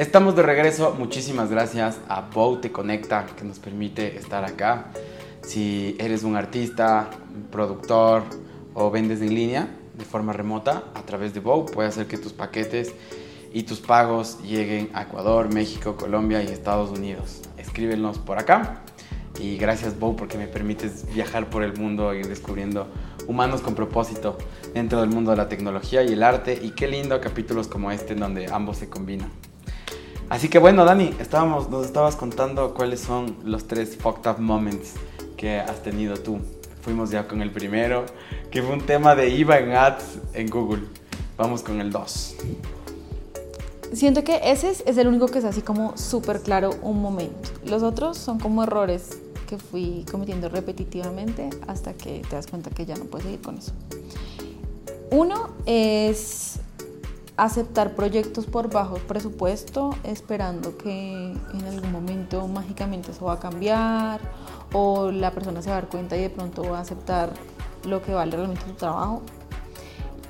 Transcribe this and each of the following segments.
Estamos de regreso. Muchísimas gracias a Bow Te Conecta que nos permite estar acá. Si eres un artista, productor o vendes en línea de forma remota a través de Bow, puede hacer que tus paquetes y tus pagos lleguen a Ecuador, México, Colombia y Estados Unidos. Escríbenos por acá. Y gracias Bow porque me permites viajar por el mundo y ir descubriendo humanos con propósito dentro del mundo de la tecnología y el arte. Y qué lindo capítulos como este en donde ambos se combinan. Así que bueno, Dani, estábamos, nos estabas contando cuáles son los tres fucked up moments que has tenido tú. Fuimos ya con el primero, que fue un tema de IVA en ads en Google. Vamos con el dos. Siento que ese es, el único que es así como súper claro un momento. Los otros son como errores que fui cometiendo repetitivamente hasta que te das cuenta que ya no puedes seguir con eso. Uno es aceptar proyectos por bajo presupuesto esperando que en algún momento mágicamente eso va a cambiar o la persona se va a dar cuenta y de pronto va a aceptar lo que vale realmente su trabajo.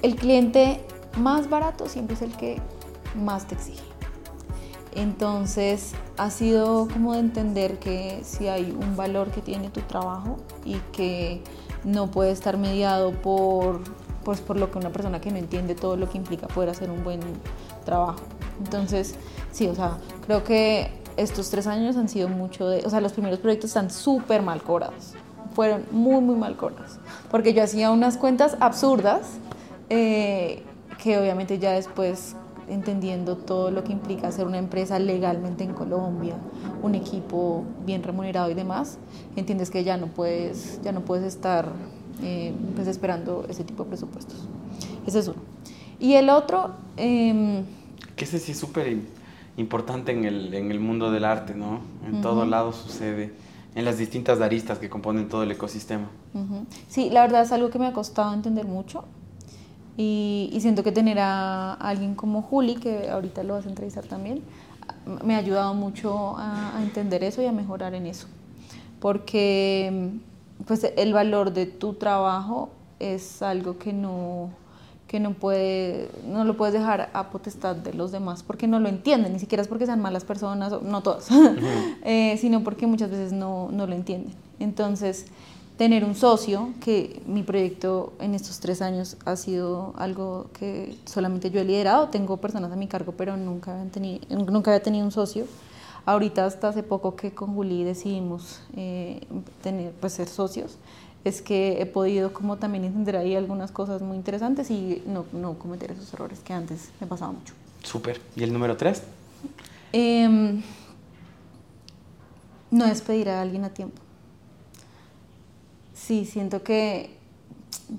El cliente más barato siempre es el que más te exige. Entonces ha sido como de entender que si hay un valor que tiene tu trabajo y que no puede estar mediado por pues por lo que una persona que no entiende todo lo que implica poder hacer un buen trabajo. Entonces, sí, o sea, creo que estos tres años han sido mucho de, o sea, los primeros proyectos están súper mal cobrados, fueron muy, muy mal cobrados, porque yo hacía unas cuentas absurdas eh, que obviamente ya después entendiendo todo lo que implica hacer una empresa legalmente en Colombia, un equipo bien remunerado y demás, entiendes que ya no puedes, ya no puedes estar eh, pues esperando ese tipo de presupuestos. Ese es uno. Y el otro... Eh, que ese sí es súper importante en el, en el, mundo del arte, ¿no? En todo lado sucede, en las distintas aristas que componen todo el ecosistema. Sí, la verdad es algo que me ha costado entender mucho. Y, y, siento que tener a alguien como Juli, que ahorita lo vas a entrevistar también, me ha ayudado mucho a, a entender eso y a mejorar en eso. Porque pues el valor de tu trabajo es algo que no, que no, puede, no lo puedes dejar a potestad de los demás porque no lo entienden, ni siquiera es porque sean malas personas, no todas, eh, sino porque muchas veces no, no, lo entienden. Entonces, tener un socio, que mi proyecto en estos tres años ha sido algo que solamente yo he liderado, tengo personas a mi cargo, pero nunca, tenido, nunca había tenido un socio ahorita hasta hace poco que con Juli decidimos eh, tener, pues, ser socios, es que he podido como también entender ahí algunas cosas muy interesantes y no, no cometer esos errores que antes me pasaba mucho. Súper. ¿Y el número tres? Em, no despedir a alguien a tiempo. Sí, siento que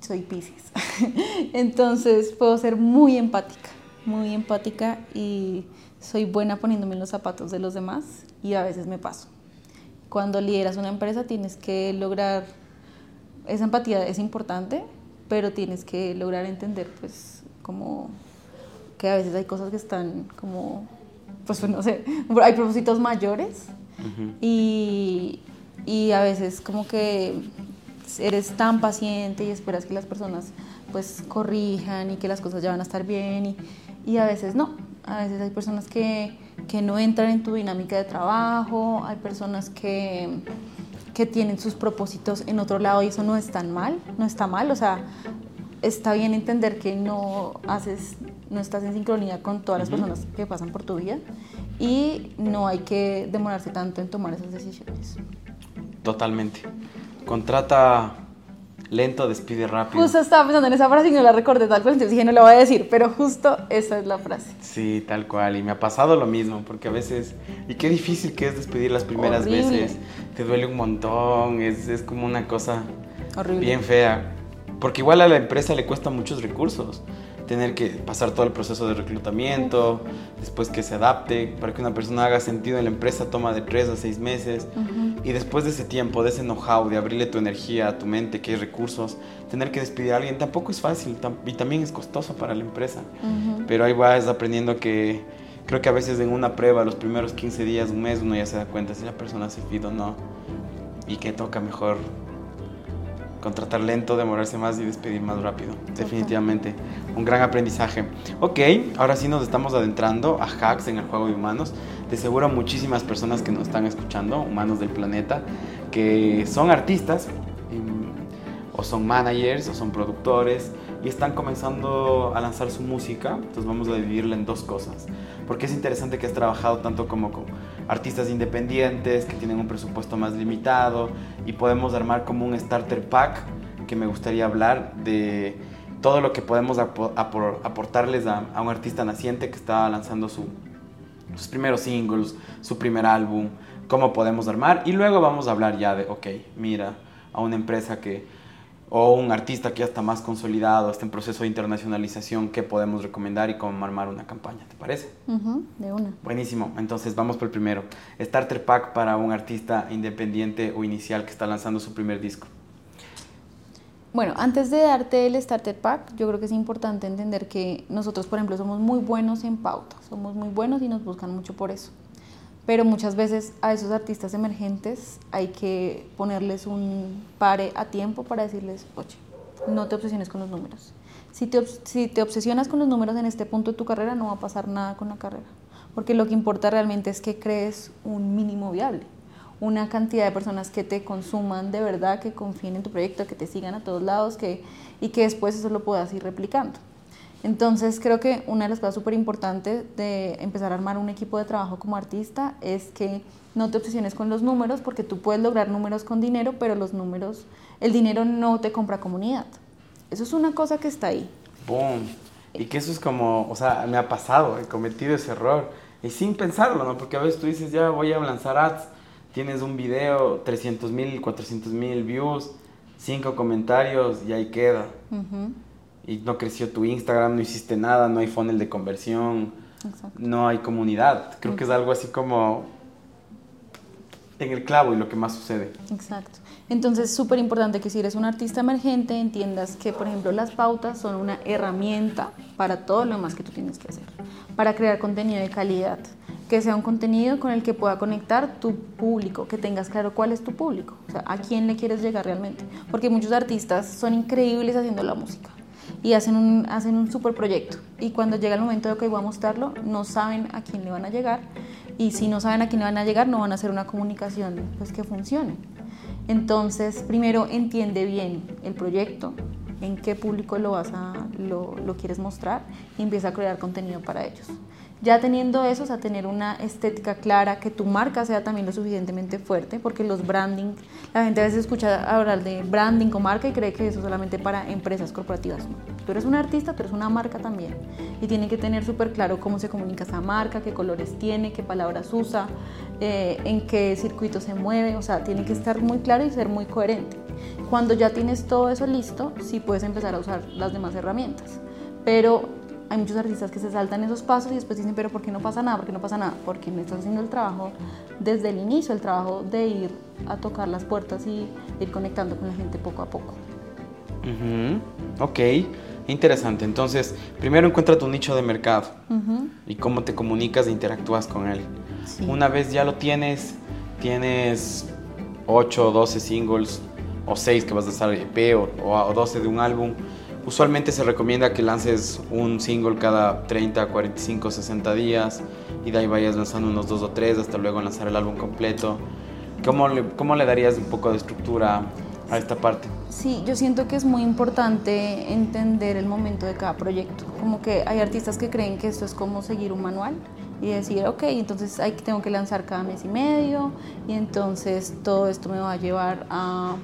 soy Pisces. Entonces puedo ser muy empática, muy empática y soy buena poniéndome en los zapatos de los demás y a veces me paso. Cuando lideras una empresa tienes que lograr, esa empatía es importante, pero tienes que lograr entender pues como que a veces hay cosas que están como, pues no sé, hay propósitos mayores y, y a veces como que eres tan paciente y esperas que las personas pues corrijan y que las cosas ya van a estar bien y, y a veces no. A veces hay personas que, que, no entran en tu dinámica de trabajo, hay personas que, que tienen sus propósitos en otro lado y eso no es tan mal, no está mal, o sea, está bien entender que no haces, no estás en sincronía con todas las personas que pasan por tu vida y no hay que demorarse tanto en tomar esas decisiones. Totalmente. Contrata lento despide rápido. Justo estaba pensando en esa frase y no la recordé tal cual, entonces dije no la voy a decir, pero justo esa es la frase. Sí, tal cual, y me ha pasado lo mismo, porque a veces, y qué difícil que es despedir las primeras veces, te duele un montón, es, es como una cosa Horrible. bien fea, porque igual a la empresa le cuesta muchos recursos tener que pasar todo el proceso de reclutamiento, después que se adapte, para que una persona haga sentido en la empresa toma de tres a seis meses, y después de ese tiempo, de ese know-how, de abrirle tu energía a tu mente, que hay recursos, tener que despedir a alguien tampoco es fácil y también es costoso para la empresa, pero ahí vas aprendiendo que creo que a veces en una prueba, los primeros 15 días, un mes, uno ya se da cuenta si la persona se fide o no, y que toca mejor contratar lento, demorarse más y despedir más rápido. Definitivamente, un gran aprendizaje. Ok, ahora sí nos estamos adentrando a hacks en el juego de humanos. De seguro muchísimas personas que nos están escuchando, humanos del planeta, que son artistas, o son managers, o son productores, y están comenzando a lanzar su música. Entonces vamos a dividirla en dos cosas. Porque es interesante que has trabajado tanto como con artistas independientes que tienen un presupuesto más limitado y podemos armar como un starter pack que me gustaría hablar de todo lo que podemos aportarles a, un artista naciente que está lanzando su, sus primeros singles, su primer álbum, cómo podemos armar. Y luego vamos a hablar ya de, ok, mira, a una empresa que o un artista que ya está más consolidado, está en proceso de internacionalización, ¿qué podemos recomendar y cómo armar una campaña? ¿Te parece? de una. Buenísimo. Entonces vamos por el primero. Starter Pack para un artista independiente o inicial que está lanzando su primer disco. Bueno, antes de darte el Starter Pack, yo creo que es importante entender que nosotros, por ejemplo, somos muy buenos en pauta, somos muy buenos y nos buscan mucho por eso pero muchas veces a esos artistas emergentes hay que ponerles un pare a tiempo para decirles, oye, no te obsesiones con los números. Si te, si te obsesionas con los números en este punto de tu carrera, no va a pasar nada con la carrera, porque lo que importa realmente es que crees un mínimo viable, una cantidad de personas que te consuman de verdad, que confíen en tu proyecto, que te sigan a todos lados que, y que después eso lo puedas ir replicando. Entonces creo que una de las cosas súper importantes de empezar a armar un equipo de trabajo como artista es que no te obsesiones con los números porque tú puedes lograr números con dinero, pero los números, el dinero no te compra comunidad. Eso es una cosa que está ahí. Boom. Y que eso es como, o sea, me ha pasado, he cometido ese error. Y sin pensarlo, ¿no? Porque a veces tú dices, ya voy a lanzar ads, tienes un video, 300 mil, 400 mil views, 5 comentarios y ahí queda y no creció tu Instagram, no hiciste nada, no hay funnel de conversión, no hay comunidad. Creo que es algo así como en el clavo y lo que más sucede. Exacto. Entonces es súper importante que si eres un artista emergente entiendas que, por ejemplo, las pautas son una herramienta para todo lo más que tú tienes que hacer, para crear contenido de calidad, que sea un contenido con el que pueda conectar tu público, que tengas claro cuál es tu público, o sea, a quién le quieres llegar realmente, porque muchos artistas son increíbles haciendo la música, y hacen un, hacen un super proyecto. Y cuando llega el momento de que voy a mostrarlo, no saben a quién le van a llegar. Y si no saben a quién le van a llegar, no van a hacer una comunicación pues, que funcione. Entonces, primero entiende bien el proyecto, en qué público lo, vas a, lo, lo quieres mostrar y empieza a crear contenido para ellos. Ya teniendo eso, o sea, tener una estética clara, que tu marca sea también lo suficientemente fuerte, porque los branding, la gente a veces escucha hablar de branding o marca y cree que eso es solamente para empresas corporativas. Tú eres un artista, tú eres una marca también. Y tiene que tener súper claro cómo se comunica esa marca, qué colores tiene, qué palabras usa, eh, en qué circuito se mueve. O sea, tiene que estar muy claro y ser muy coherente. Cuando ya tienes todo eso listo, sí puedes empezar a usar las demás herramientas. Pero hay muchos artistas que se saltan esos pasos y después dicen, pero ¿por qué no pasa nada? ¿Por qué no pasa nada? Porque no estás haciendo el trabajo desde el inicio, el trabajo de ir a tocar las puertas y ir conectando con la gente poco a poco. Ok, interesante. Entonces, primero encuentra tu nicho de mercado y cómo te comunicas e interactúas con él. Una vez ya lo tienes, tienes 8 o 12 singles o 6 que vas a hacer EP o, o 12 de un álbum Usualmente se recomienda que lances un single cada 30, 45, 60 días y de ahí vayas lanzando unos dos o tres hasta luego lanzar el álbum completo. ¿Cómo le, cómo le darías un poco de estructura a esta parte? Sí, yo siento que es muy importante entender el momento de cada proyecto. Como que hay artistas que creen que esto es como seguir un manual y decir, ok, entonces hay, tengo que lanzar cada mes y medio y entonces todo esto me va a llevar a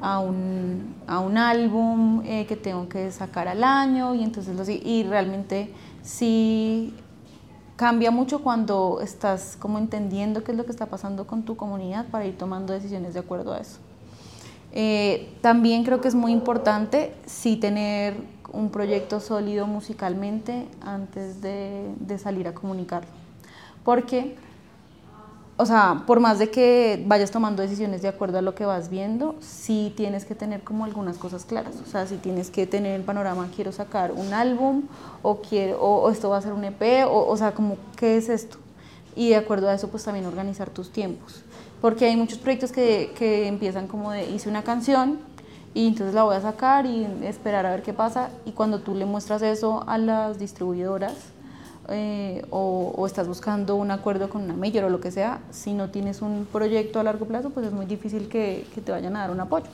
a un, a un álbum eh, que tengo que sacar al año y entonces lo, y realmente sí cambia mucho cuando estás como entendiendo qué es lo que está pasando con tu comunidad para ir tomando decisiones de acuerdo a eso. Eh, también creo que es muy importante sí tener un proyecto sólido musicalmente antes de, de salir a comunicarlo. Porque o sea, por más de que vayas tomando decisiones de acuerdo a lo que vas viendo, sí tienes que tener como algunas cosas claras. O sea, sí tienes que tener el panorama, quiero sacar un álbum o, quiero, o, esto va a ser un EP, o, o sea, como, ¿qué es esto? Y de acuerdo a eso, pues también organizar tus tiempos. Porque hay muchos proyectos que, que empiezan como de, hice una canción y entonces la voy a sacar y esperar a ver qué pasa. Y cuando tú le muestras eso a las distribuidoras eh, o, estás buscando un acuerdo con una mayor o lo que sea, si no tienes un proyecto a largo plazo, pues es muy difícil que, que te vayan a dar un apoyo.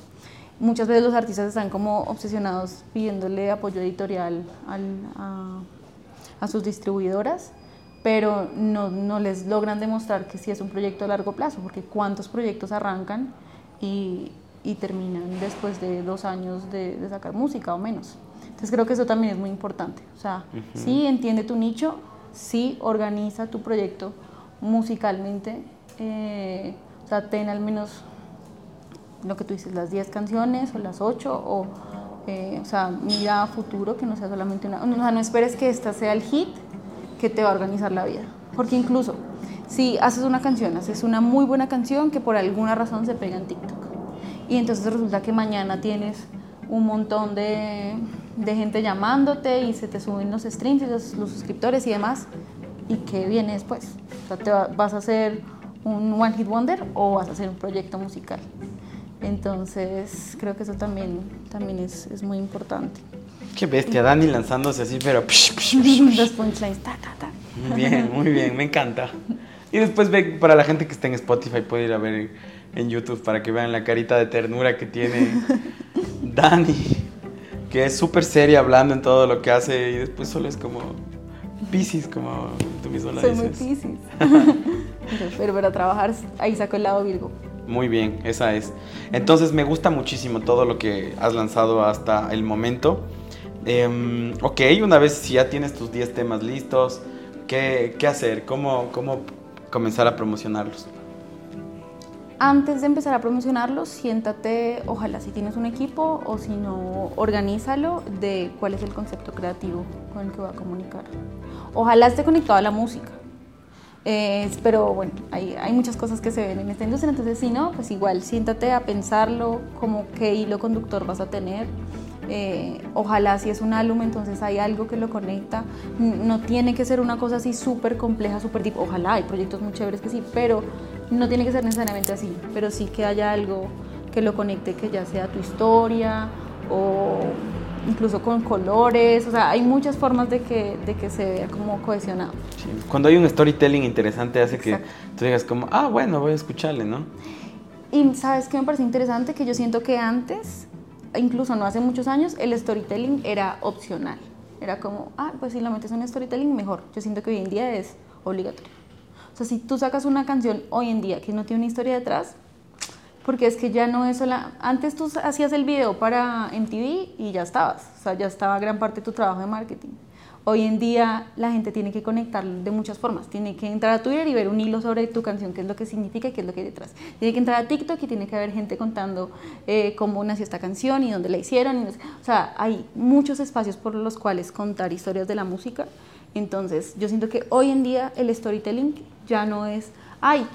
Muchas veces los artistas están como obsesionados pidiéndole apoyo editorial a, a sus distribuidoras pero no, no, les logran demostrar que sí es un proyecto a largo plazo, porque cuántos proyectos arrancan y, y terminan después de dos años de, de, sacar música o menos. Entonces creo que eso también es muy importante. O sea, sí entiende tu nicho, sí organiza tu proyecto musicalmente, eh, o sea, ten al menos lo que tú dices, las 10 canciones o las 8 o, eh, o sea, mira a futuro que no sea solamente una, o sea, no esperes que esta sea el hit que te va a organizar la vida, porque incluso si haces una canción, haces una muy buena canción que por alguna razón se pega en TikTok, y entonces resulta que mañana tienes un montón de, de gente llamándote y se te suben los streams y los, suscriptores y demás. ¿Y qué viene después? O sea, ¿te vas a hacer un One Hit Wonder o vas a hacer un proyecto musical? Entonces, creo que eso también, también es, es muy importante. Qué bestia, Dani lanzándose así, pero... Los punchlines, ta, ta, ta. Muy bien, muy bien, me encanta. Y después ve, para la gente que esté en Spotify puede ir a ver en YouTube para que vean la carita de ternura que tiene Dani, que es súper seria hablando en todo lo que hace y después solo es como Pisces, como tú mismo la Soy dices. muy Pisces. pero para trabajar ahí saco el lado Virgo. Muy bien, esa es. Entonces me gusta muchísimo todo lo que has lanzado hasta el momento. Eh, ok, una vez si ya tienes tus 10 temas listos, ¿qué, qué hacer? ¿Cómo, ¿Cómo comenzar a promocionarlos? Antes de empezar a promocionarlos, siéntate, ojalá si tienes un equipo o si no, organízalo de cuál es el concepto creativo con el que va a comunicar. Ojalá esté conectado a la música. Eh, pero bueno, hay, hay, muchas cosas que se ven en esta industria, entonces si no, pues igual siéntate a pensarlo, como qué hilo conductor vas a tener. Eh, ojalá si es un álbum, entonces hay algo que lo conecta. No tiene que ser una cosa así súper compleja, súper deep. Ojalá hay proyectos muy chéveres que sí, pero no tiene que ser necesariamente así, pero sí que haya algo que lo conecte, que ya sea tu historia o incluso con colores, o sea, hay muchas formas de que, de que se vea como cohesionado. Cuando hay un storytelling interesante hace que tú digas como, ah, bueno, voy a escucharle, ¿no? Y sabes qué me parece interesante, que yo siento que antes, incluso no hace muchos años, el storytelling era opcional. Era como, ah, pues si lo metes en storytelling, mejor. Yo siento que hoy en día es obligatorio. O sea, si tú sacas una canción hoy en día que no tiene una historia detrás, porque es que ya no es sola... Antes tú hacías el video para MTV y ya estabas, o sea, ya estaba gran parte de tu trabajo de marketing. Hoy en día la gente tiene que conectar de muchas formas. Tiene que entrar a Twitter y ver un hilo sobre tu canción, qué es lo que significa y qué es lo que hay detrás. Tiene que entrar a TikTok y tiene que haber gente contando eh, cómo nació esta canción y dónde la hicieron. o sea, hay muchos espacios por los cuales contar historias de la música. Entonces, yo siento que hoy en día el storytelling ya no es, ay,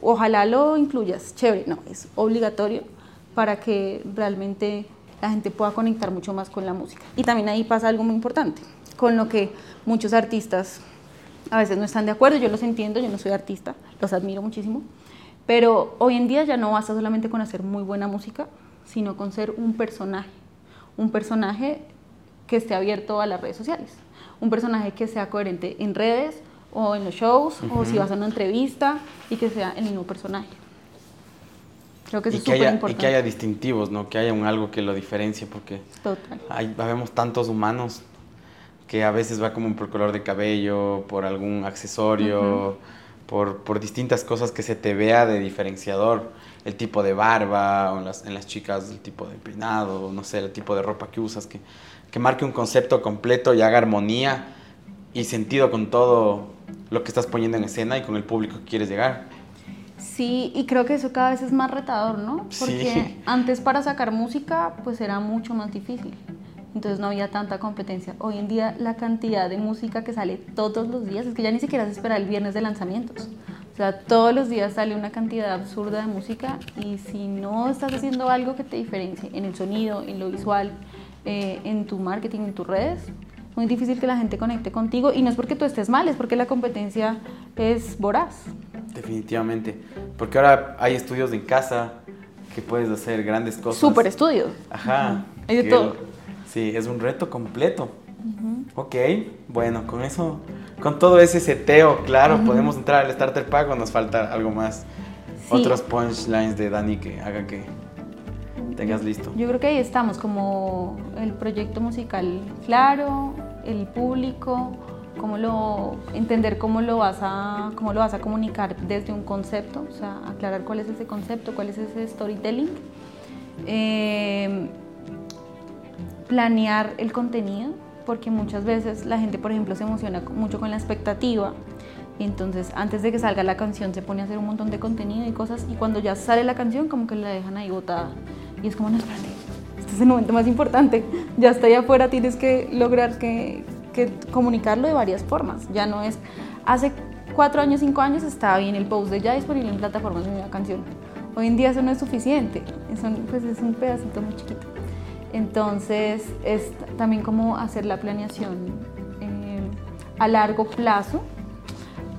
ojalá lo incluyas, chévere, no, es obligatorio para que realmente la gente pueda conectar mucho más con la música. Y también ahí pasa algo muy importante, con lo que muchos artistas a veces no están de acuerdo, yo los entiendo, yo no soy artista, los admiro muchísimo, pero hoy en día ya no basta solamente con hacer muy buena música, sino con ser un personaje, un personaje que esté abierto a las redes sociales, un personaje que sea coherente en redes, o en los shows, o si vas a una entrevista y que sea el mismo personaje. Creo que eso es súper importante. Y que haya distintivos, ¿no? Que haya un algo que lo diferencie, porque Total. Hay, vemos tantos humanos que a veces va como por color de cabello, por algún accesorio, por, por, distintas cosas que se te vea de diferenciador. El tipo de barba, o en las, en las chicas el tipo de peinado, no sé, el tipo de ropa que usas, que, que marque un concepto completo y haga armonía y sentido con todo lo que estás poniendo en escena y con el público que quieres llegar. Sí, y creo que eso cada vez es más retador, ¿no? Porque antes para sacar música pues era mucho más difícil. Entonces no había tanta competencia. Hoy en día la cantidad de música que sale todos los días es que ya ni siquiera se espera el viernes de lanzamientos. O sea, todos los días sale una cantidad absurda de música y si no estás haciendo algo que te diferencie en el sonido, en lo visual, eh, en tu marketing, en tus redes, muy difícil que la gente conecte contigo y no es porque tú estés mal, es porque la competencia es voraz. Definitivamente, porque ahora hay estudios en casa que puedes hacer grandes cosas. Super estudios. Ajá. Hay de todo. Sí, es un reto completo. Ok, bueno, con eso, con todo ese seteo, claro, podemos entrar al starter pack o nos falta algo más. Sí. Otros punchlines de Dani que haga que tengas listo. Yo creo que ahí estamos, como el proyecto musical claro, el público, cómo lo, entender cómo lo vas a, cómo lo vas a comunicar desde un concepto, o sea, aclarar cuál es ese concepto, cuál es ese storytelling. Eh, planear el contenido, porque muchas veces la gente, por ejemplo, se emociona mucho con la expectativa. Entonces, antes de que salga la canción, se pone a hacer un montón de contenido y cosas, y cuando ya sale la canción, como que la dejan ahí botada. Y es como, no, espérate, este es el momento más importante. Ya está ahí afuera, tienes que lograr que, que comunicarlo de varias formas. Ya no es. Hace cuatro años, cinco años estaba bien el post de ya disponible en plataformas de una canción. Hoy en día eso no es suficiente, eso, pues es un pedacito muy chiquito. Entonces, es también como hacer la planeación eh, a largo plazo.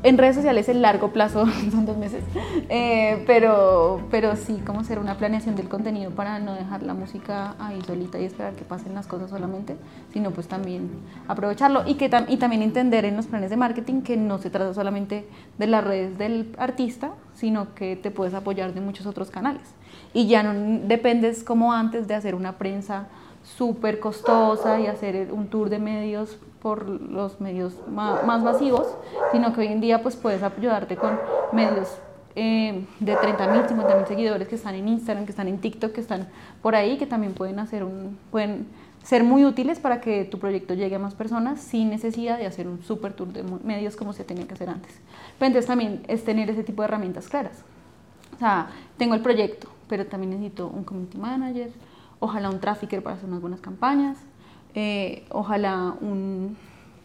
En redes sociales el largo plazo son dos meses, eh, pero, pero sí como hacer una planeación del contenido para no dejar la música ahí solita y esperar que pasen las cosas solamente, sino pues también aprovecharlo y, que y también entender en los planes de marketing que no se trata solamente de las redes del artista, sino que te puedes apoyar de muchos otros canales. Y ya no dependes como antes de hacer una prensa súper costosa y hacer un tour de medios por los medios ma- más masivos, sino que hoy en día pues puedes ayudarte con medios eh, de 30 mil, 50 mil seguidores que están en Instagram, que están en TikTok, que están por ahí, que también pueden hacer un, pueden ser muy útiles para que tu proyecto llegue a más personas sin necesidad de hacer un super tour de medios como se tenía que hacer antes. Pero entonces también es tener ese tipo de herramientas claras. O sea, tengo el proyecto, pero también necesito un community manager, ojalá un trafficker para hacer unas buenas campañas, eh, ojalá un,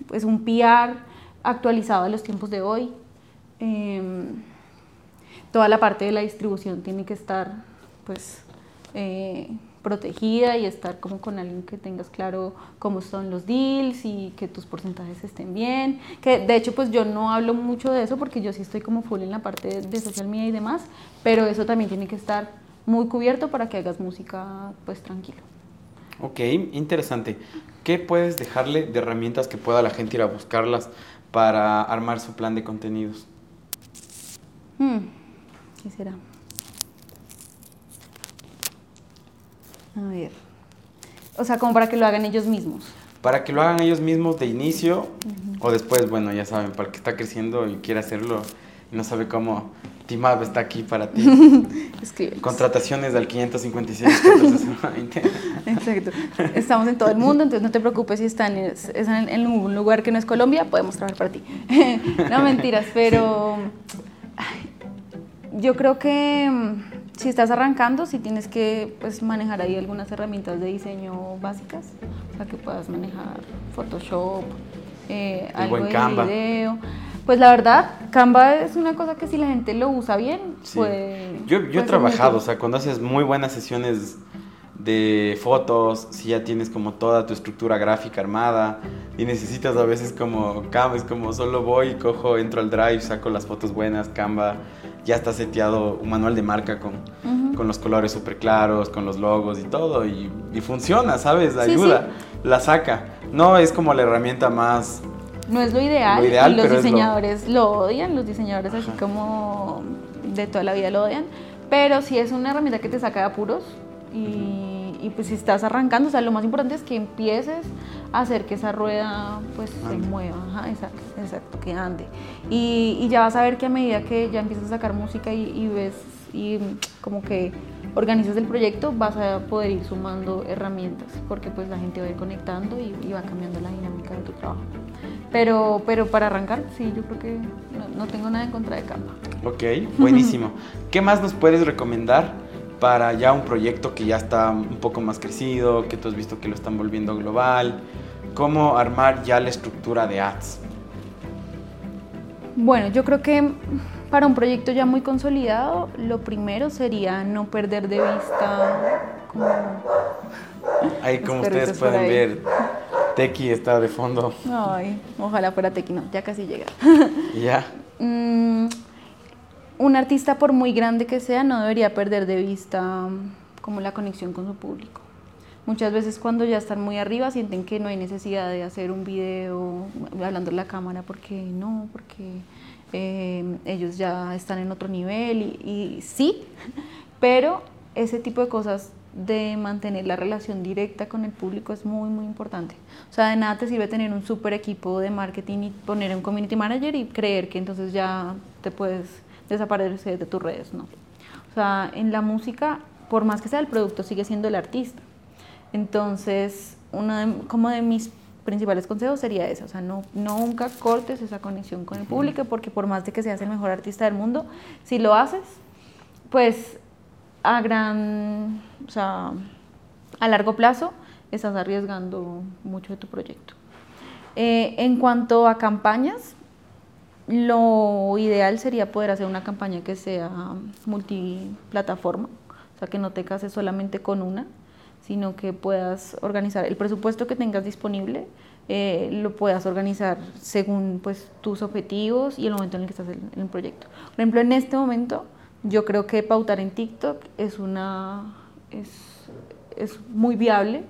pues un PR actualizado a los tiempos de hoy. Em, toda la parte de la distribución tiene que estar pues eh, protegida y estar como con alguien que tengas claro cómo son los deals y que tus porcentajes estén bien. Que de hecho pues yo no hablo mucho de eso porque yo sí estoy como full en la parte de social media y demás, pero eso también tiene que estar muy cubierto para que hagas música pues tranquilo. Ok, interesante. ¿Qué puedes dejarle de herramientas que pueda la gente ir a buscarlas para armar su plan de contenidos? Hmm, ¿Qué será? A ver. O sea, como para que lo hagan ellos mismos. Para que lo hagan ellos mismos de inicio o después, bueno, ya saben, para el que está creciendo y quiere hacerlo y no sabe cómo, Timab está aquí para ti. Escribe. Contrataciones al 556 1420. Exacto. Estamos en todo el mundo, entonces no te preocupes si están en, un lugar que no es Colombia, podemos trabajar para ti. no mentiras, pero ay, yo creo que mm, si estás arrancando, si tienes que pues, manejar ahí algunas herramientas de diseño básicas, o sea que puedas manejar Photoshop, eh, algo buen de Canva. video. Pues la verdad, Canva es una cosa que si la gente lo usa bien, Sí. puede. Yo, yo puede he muy trabajado, o sea, cuando haces muy buenas sesiones de fotos, si ya tienes como toda tu estructura gráfica armada y necesitas a veces como Canva, es como solo voy, cojo, entro al Drive, saco las fotos buenas, Canva, ya está seteado un manual de marca con, con los colores súper claros, con los logos y todo, y, y funciona, ¿sabes? Sí, Ayuda, la saca. No es como la herramienta más... No es lo ideal, Lo ideal, y los lo- diseñadores lo... odian, los diseñadores así como de toda la vida lo odian, pero sí es una herramienta que te saca de apuros y, y pues si estás arrancando, o sea, lo más importante es que empieces a hacer que esa rueda pues se mueva, ajá, exacto, exacto, que ande. Y, y ya vas a ver que a medida que ya empiezas a sacar música y, y ves y como que organizas el proyecto, vas a poder ir sumando herramientas, porque pues la gente va a ir conectando y, y va cambiando la dinámica de tu trabajo. Pero, pero para arrancar, sí, yo creo que no, no tengo nada en contra de Canva. Ok, buenísimo. ¿Qué más nos puedes recomendar para ya un proyecto que ya está un poco más crecido, que tú has visto que lo están volviendo global? ¿Cómo armar ya la estructura de ads? Bueno, yo creo que para un proyecto ya muy consolidado, lo primero sería no perder de vista como... Ahí como ustedes pueden ahí. ver, Tequi está de fondo. Ay, ojalá fuera Tequino, ya casi llega. Ya. Mm, un artista, por muy grande que sea, no debería perder de vista como la conexión con su público. Muchas veces cuando ya están muy arriba sienten que no hay necesidad de hacer un video hablando en la cámara porque no, porque eh, ellos ya están en otro nivel y, y sí, pero ese tipo de cosas de mantener la relación directa con el público es muy, muy importante. O sea, de nada te sirve tener un super equipo de marketing y poner un community manager y creer que entonces ya te puedes desaparecer de tus redes, ¿no? O sea, en la música, por más que sea el producto, sigue siendo el artista. Entonces, uno de, como de mis principales consejos sería eso, o sea, no, nunca cortes esa conexión con el público, porque por más de que seas el mejor artista del mundo, si lo haces, pues a gran, o sea, a largo plazo estás arriesgando mucho de tu proyecto. Eh, en cuanto a campañas, lo ideal sería poder hacer una campaña que sea multiplataforma, o sea, que no te cases solamente con una, sino que puedas organizar el presupuesto que tengas disponible, eh, lo puedas organizar según pues, tus objetivos y el momento en el que estás en, el proyecto. Por ejemplo, en este momento yo creo que pautar en TikTok es, una, es, es muy viable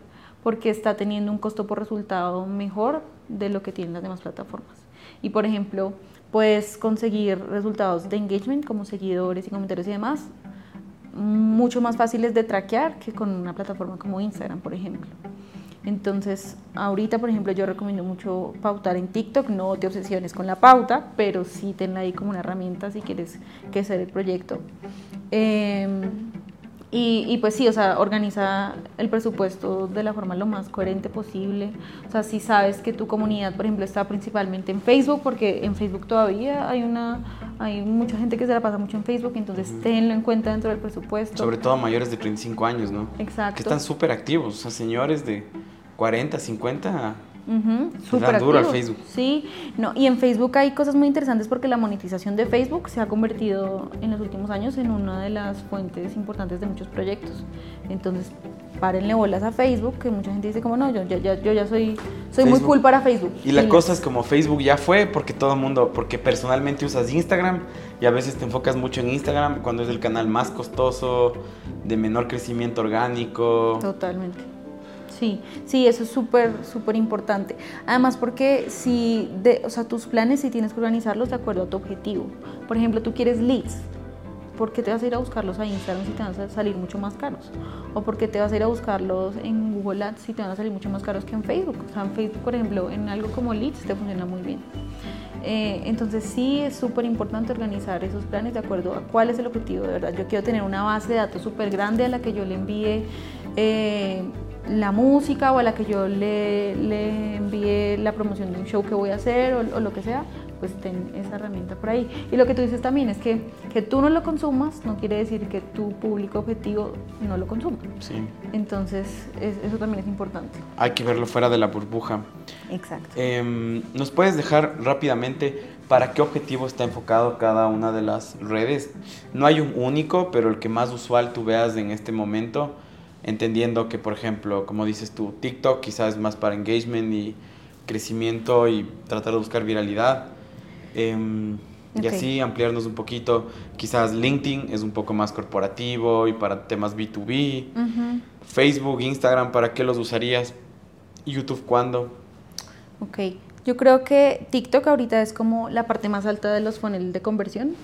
porque está teniendo un costo por resultado mejor de lo que tienen las demás plataformas. Y por ejemplo, puedes conseguir resultados de engagement como seguidores y comentarios y demás mucho más fáciles de traquear que con una plataforma como Instagram, por ejemplo. Entonces, ahorita, por ejemplo, yo recomiendo mucho pautar en TikTok, no te obsesiones con la pauta, pero sí tenla ahí como una herramienta si quieres que sea el proyecto. Eh, y, pues sí, o sea, organiza el presupuesto de la forma lo más coherente posible. O sea, si sabes que tu comunidad, por ejemplo, está principalmente en Facebook, porque en Facebook todavía hay una hay mucha gente que se la pasa mucho en Facebook, entonces tenlo en cuenta dentro del presupuesto. Sobre todo mayores de 35 años, ¿no? Exacto. Que están súper activos, o sea, señores de 40, 50 Súper duro Facebook. Sí, no, y en Facebook hay cosas muy interesantes porque la monetización de Facebook se ha convertido en los últimos años en una de las fuentes importantes de muchos proyectos. Entonces, párenle bolas a Facebook, que mucha gente dice como no, yo ya, yo ya soy, soy muy cool para Facebook. Y la cosa es como Facebook ya fue porque todo el mundo, porque personalmente usas Instagram y a veces te enfocas mucho en Instagram cuando es el canal más costoso, de menor crecimiento orgánico. Totalmente. Sí, sí, eso es súper, súper importante. Además, porque si, de, o sea, tus planes si tienes que organizarlos de acuerdo a tu objetivo. Por ejemplo, tú quieres leads, ¿por qué te vas a ir a buscarlos a Instagram si te van a salir mucho más caros? ¿O por qué te vas a ir a buscarlos en Google Ads si te van a salir mucho más caros que en Facebook? O sea, en Facebook, por ejemplo, en algo como leads te funciona muy bien. Eh, entonces sí es súper importante organizar esos planes de acuerdo a cuál es el objetivo de verdad. Yo quiero tener una base de datos súper grande a la que yo le envíe eh, la música o a la que yo le, le envíe la promoción de un show que voy a hacer o, lo que sea, pues ten esa herramienta por ahí. Y lo que tú dices también es que que tú no lo consumas no quiere decir que tu público objetivo no lo consuma. Sí. Entonces, eso también es importante. Hay que verlo fuera de la burbuja. Exacto. Em, ¿Nos puedes dejar rápidamente para qué objetivo está enfocado cada una de las redes? No hay un único, pero el que más usual tú veas en este momento entendiendo que, por ejemplo, como dices tú, TikTok quizás es más para engagement y crecimiento y tratar de buscar viralidad. Em, y así ampliarnos un poquito. Quizás LinkedIn es un poco más corporativo y para temas B2B. Facebook, Instagram, ¿para qué los usarías? YouTube, ¿cuándo? Ok, yo creo que TikTok ahorita es como la parte más alta de los funnels de conversión.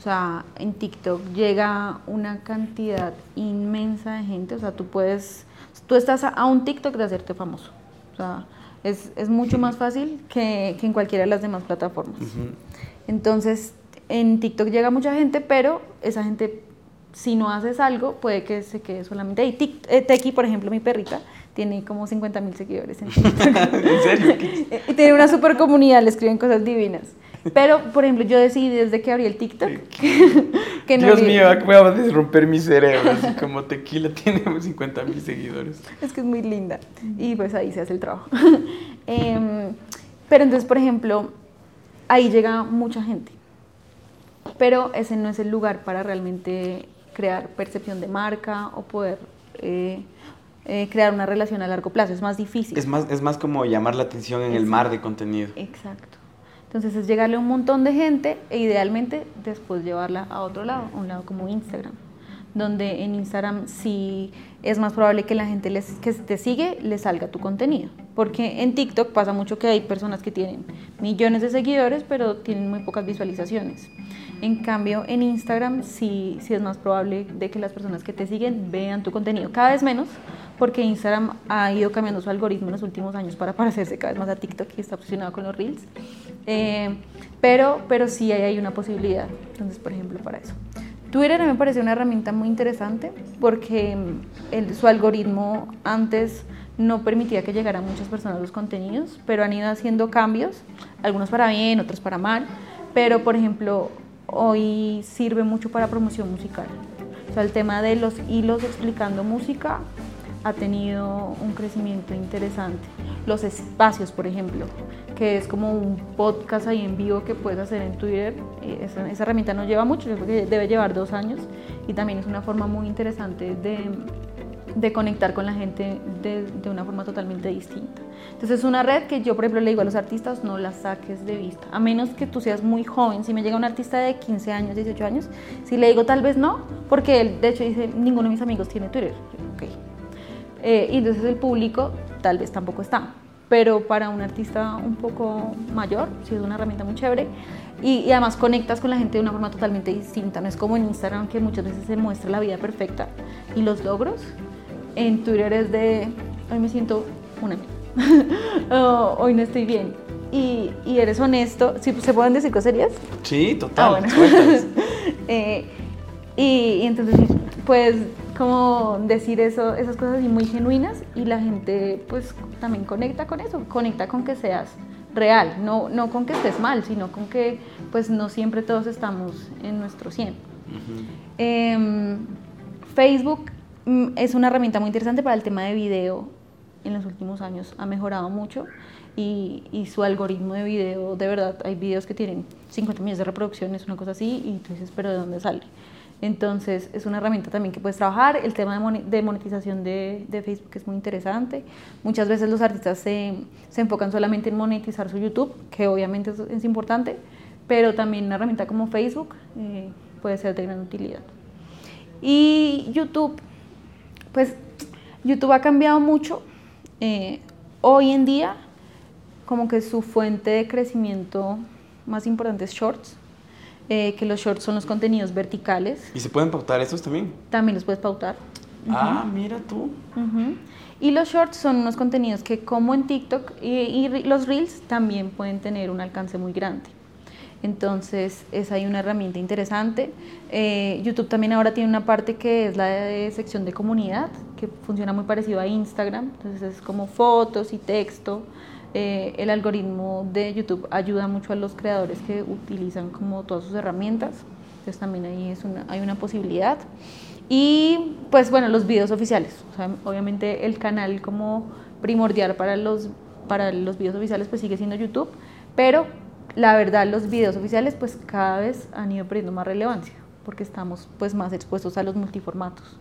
O sea, en TikTok llega una cantidad inmensa de gente. O sea, tú puedes, tú estás a, un TikTok de hacerte famoso. O sea, es, es mucho más fácil que, que, en cualquiera de las demás plataformas. Entonces, en TikTok llega mucha gente, pero esa gente, si no haces algo, puede que se quede solamente ahí. Eh, Teki, por ejemplo, mi perrita, tiene como 50 mil seguidores en TikTok. ¿En serio? y tiene una super comunidad, le escriben cosas divinas. Pero, por ejemplo, yo decidí desde que abrí el TikTok que, no Dios mío, voy a desromper mi cerebro. Así como tequila tiene 50 mil seguidores. Es que es muy linda. Y pues ahí se hace el trabajo. Em, pero entonces, por ejemplo, ahí llega mucha gente. Pero ese no es el lugar para realmente crear percepción de marca o poder eh, eh, crear una relación a largo plazo. Es más difícil. Es más, es más como llamar la atención en el mar de contenido. Exacto. Entonces es llegarle a un montón de gente e idealmente después llevarla a otro lado, a un lado como Instagram, donde en Instagram sí es más probable que la gente les, que te sigue le salga tu contenido. Porque en TikTok pasa mucho que hay personas que tienen millones de seguidores pero tienen muy pocas visualizaciones. En cambio, en Instagram sí, sí es más probable de que las personas que te siguen vean tu contenido. Cada vez menos, porque Instagram ha ido cambiando su algoritmo en los últimos años para parecerse cada vez más a TikTok y está obsesionado con los Reels. Eh, pero, pero sí hay, hay una posibilidad. Entonces, por ejemplo, para eso. Twitter me parece una herramienta muy interesante porque el, su algoritmo antes no permitía que llegaran muchas personas los contenidos, pero han ido haciendo cambios, algunos para bien, otros para mal, pero por ejemplo, hoy sirve mucho para promoción musical. O sea, el tema de los hilos explicando música ha tenido un crecimiento interesante. Los espacios, por ejemplo, que es como un podcast ahí en vivo que puedes hacer en Twitter. Eh, esa, herramienta no lleva mucho, yo creo que debe llevar dos años y también es una forma muy interesante de, de conectar con la gente de, de, una forma totalmente distinta. Entonces es una red que yo, por ejemplo, le digo a los artistas, no la saques de vista, a menos que tú seas muy joven. Si me llega un artista de 15 años, 18 años, si le digo tal vez no, porque él, de hecho, dice, ninguno de mis amigos tiene Twitter. Okay. Eh, y entonces el público tal vez tampoco está. Pero para un artista un poco mayor, sí es una herramienta muy chévere. Y, y, además conectas con la gente de una forma totalmente distinta. No es como en Instagram que muchas veces se muestra la vida perfecta y los logros. En Twitter es de, hoy me siento una oh, hoy no estoy bien. Y, y eres honesto. ¿Sí, ¿Se pueden decir coserías? Sí, total. Ah, bueno. eh, y, y entonces, pues como decir eso, esas cosas muy genuinas y la gente pues también conecta con eso, conecta con que seas real, no, no con que estés mal, sino con que pues no siempre todos estamos en nuestro 100. Uh -huh. eh, Facebook es una herramienta muy interesante para el tema de video, en los últimos años ha mejorado mucho y, y su algoritmo de video, de verdad, hay videos que tienen 50 millones de reproducciones, una cosa así, y tú dices, pero ¿de dónde sale? Entonces es una herramienta también que puedes trabajar. El tema de monetización de, de Facebook es muy interesante. Muchas veces los artistas se, se, enfocan solamente en monetizar su YouTube, que obviamente es, es importante, pero también una herramienta como Facebook eh, puede ser de gran utilidad. Y YouTube, pues YouTube ha cambiado mucho. Eh, hoy en día, como que su fuente de crecimiento más importante es Shorts eh, que los shorts son los contenidos verticales. ¿Y se pueden pautar esos también? También los puedes pautar. Uh -huh. Ah, mira tú. Uh -huh. Y los shorts son unos contenidos que como en TikTok y, y, los reels también pueden tener un alcance muy grande. Entonces es ahí una herramienta interesante. Eh, YouTube también ahora tiene una parte que es la sección de comunidad, que funciona muy parecido a Instagram. Entonces es como fotos y texto. Eh, el algoritmo de YouTube ayuda mucho a los creadores que utilizan como todas sus herramientas, entonces también ahí es una, hay una posibilidad. Y pues bueno, los videos oficiales, obviamente el canal como primordial para los, para los videos oficiales pues sigue siendo YouTube, pero la verdad los videos oficiales pues cada vez han ido perdiendo más relevancia porque estamos pues más expuestos a los multiformatos.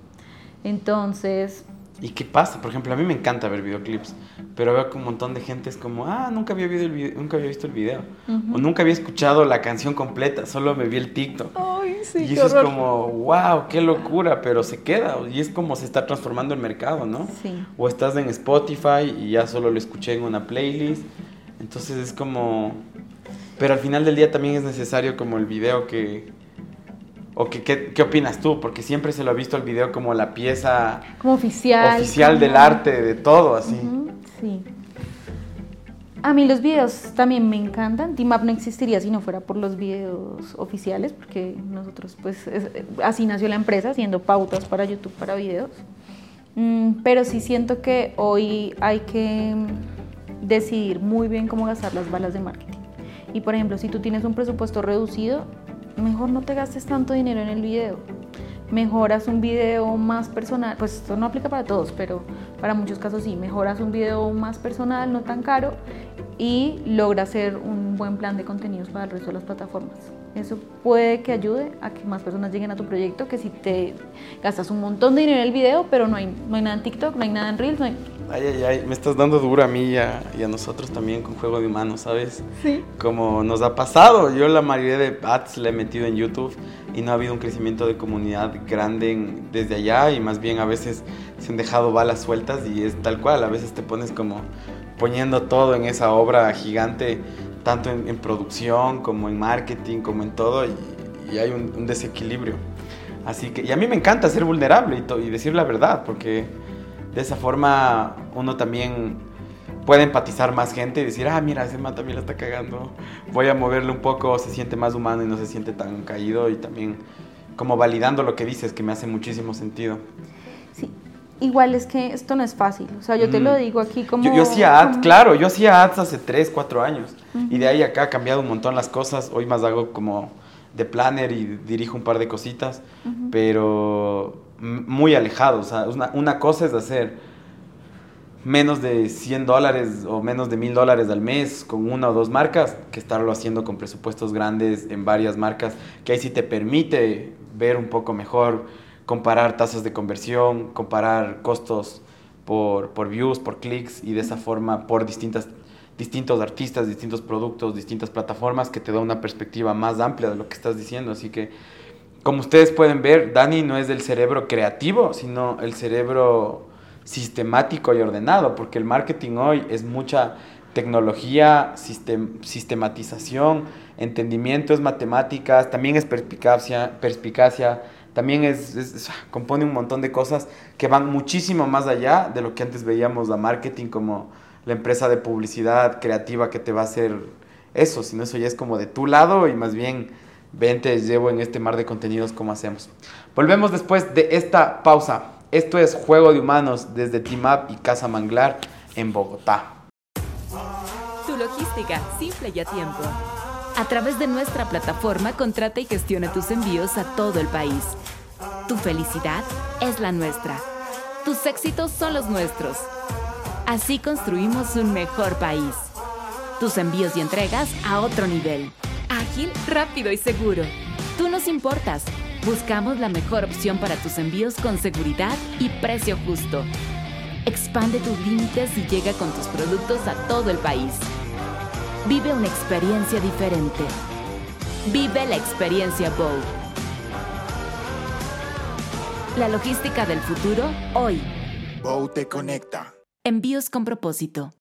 Entonces, ¿Y qué pasa? Por ejemplo, a mí me encanta ver videoclips, pero veo que un montón de gente es como, ah, nunca había, visto el video, nunca había visto el video. Uh -huh. O nunca había escuchado la canción completa, solo me vi el TikTok. Ay, sí, y eso es como, wow, qué locura, pero se queda. Y es como se está transformando el mercado, ¿no? Sí. O estás en Spotify y ya solo lo escuché en una playlist. Entonces es como... Pero al final del día también es necesario como el video que ¿O qué, qué, qué, opinas tú? Porque siempre se lo ha visto el video como la pieza como oficial, oficial como... del arte, de todo, así. Uh -huh, sí. A mí los videos también me encantan. Team Up no existiría si no fuera por los videos oficiales, porque nosotros, pues, es, así nació la empresa, haciendo pautas para YouTube, para videos. Mm, pero sí siento que hoy hay que decidir muy bien cómo gastar las balas de marketing. Y, por ejemplo, si tú tienes un presupuesto reducido, mejor no te gastes tanto dinero en el video. Mejoras un video más personal, pues esto no aplica para todos, pero para muchos casos sí, mejoras un video más personal, no tan caro, y logra hacer un buen plan de contenidos para el resto de las plataformas. Eso puede que ayude a que más personas lleguen a tu proyecto, que si te gastas un montón de dinero en el video, pero no hay, no hay nada en TikTok, no hay nada en Reels, no hay... Ay, ay, ay, me estás dando duro a mí y a, y a nosotros también con Juego de Humanos, ¿sabes? Sí. Como nos ha pasado, yo la mayoría de ads le he metido en YouTube y no ha habido un crecimiento de comunidad grande en- desde allá y más bien a veces se han dejado balas sueltas y es tal cual, a veces te pones como poniendo todo en esa obra gigante, tanto en, en producción como en marketing, como en todo y, y hay un, un desequilibrio. Así que, y a mí me encanta ser vulnerable y decir la verdad, porque de esa forma uno también puede empatizar más gente y decir, ah, mira, ese man también la está cagando, voy a moverle un poco, se siente más humano y no se siente tan caído y también como validando lo que dices, que me hace muchísimo sentido. Sí. Igual es que esto no es fácil, o sea, yo te Mm. lo digo aquí como... Yo, yo hacía ads, como- claro, yo hacía ads hace 3, 4 años. Y de ahí acá ha cambiado un montón las cosas. Hoy más hago como de planner y dirijo un par de cositas, pero muy alejado. O sea, una, una cosa es hacer menos de 100 dólares o menos de 1000 dólares al mes con una o dos marcas que estarlo haciendo con presupuestos grandes en varias marcas, que ahí sí te permite ver un poco mejor, comparar tasas de conversión, comparar costos por, por views, por clics y de esa forma por distintas, distintos artistas, distintos productos, distintas plataformas que te da una perspectiva más amplia de lo que estás diciendo. Así que, como ustedes pueden ver, Dani no es del cerebro creativo, sino el cerebro sistemático y ordenado, porque el marketing hoy es mucha tecnología, sistem- sistematización, entendimiento, es matemáticas, también es perspicacia, perspicacia también es, es- compone un montón de cosas que van muchísimo más allá de lo que antes veíamos a marketing como la empresa de publicidad creativa que te va a hacer eso, sino eso ya es como de tu lado y más bien vente, llevo en este mar de contenidos como hacemos. Volvemos después de esta pausa. Esto es Juego de Humanos desde Team Up y Casa Manglar en Bogotá. Tu logística, simple y a tiempo. A través de nuestra plataforma, contrata y gestiona tus envíos a todo el país. Tu felicidad es la nuestra. Tus éxitos son los nuestros. Así construimos un mejor país. Tus envíos y entregas a otro nivel. Ágil, rápido y seguro. Tú nos importas. Buscamos la mejor opción para tus envíos con seguridad y precio justo. Expande tus límites y llega con tus productos a todo el país. Vive una experiencia diferente. Vive la experiencia Bow. La logística del futuro hoy. Bow te conecta. Envíos con propósito.